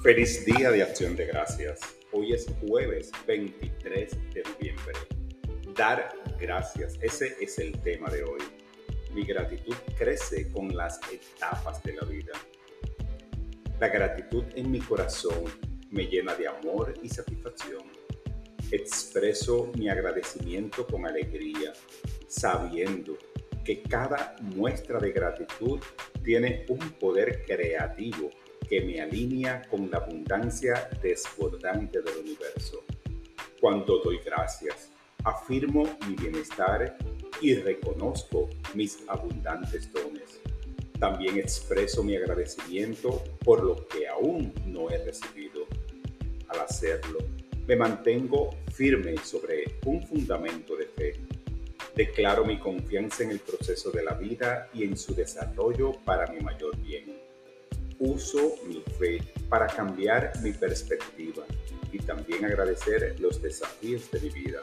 Feliz día de acción de gracias. Hoy es jueves 23 de noviembre. Dar gracias, ese es el tema de hoy. Mi gratitud crece con las etapas de la vida. La gratitud en mi corazón me llena de amor y satisfacción. Expreso mi agradecimiento con alegría, sabiendo que cada muestra de gratitud tiene un poder creativo que me alinea con la abundancia desbordante del universo. Cuando doy gracias, afirmo mi bienestar y reconozco mis abundantes dones. También expreso mi agradecimiento por lo que aún no he recibido. Al hacerlo, me mantengo firme sobre un fundamento de fe. Declaro mi confianza en el proceso de la vida y en su desarrollo para mi mayor bien uso mi fe para cambiar mi perspectiva y también agradecer los desafíos de mi vida.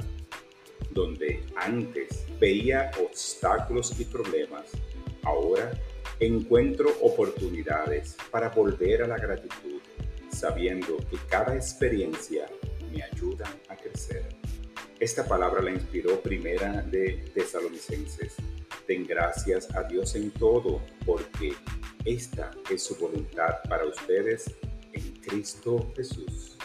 Donde antes veía obstáculos y problemas, ahora encuentro oportunidades para volver a la gratitud, sabiendo que cada experiencia me ayuda a crecer. Esta palabra la inspiró primera de Tesalonicenses. Den gracias a Dios en todo, porque esta es su voluntad para ustedes en Cristo Jesús.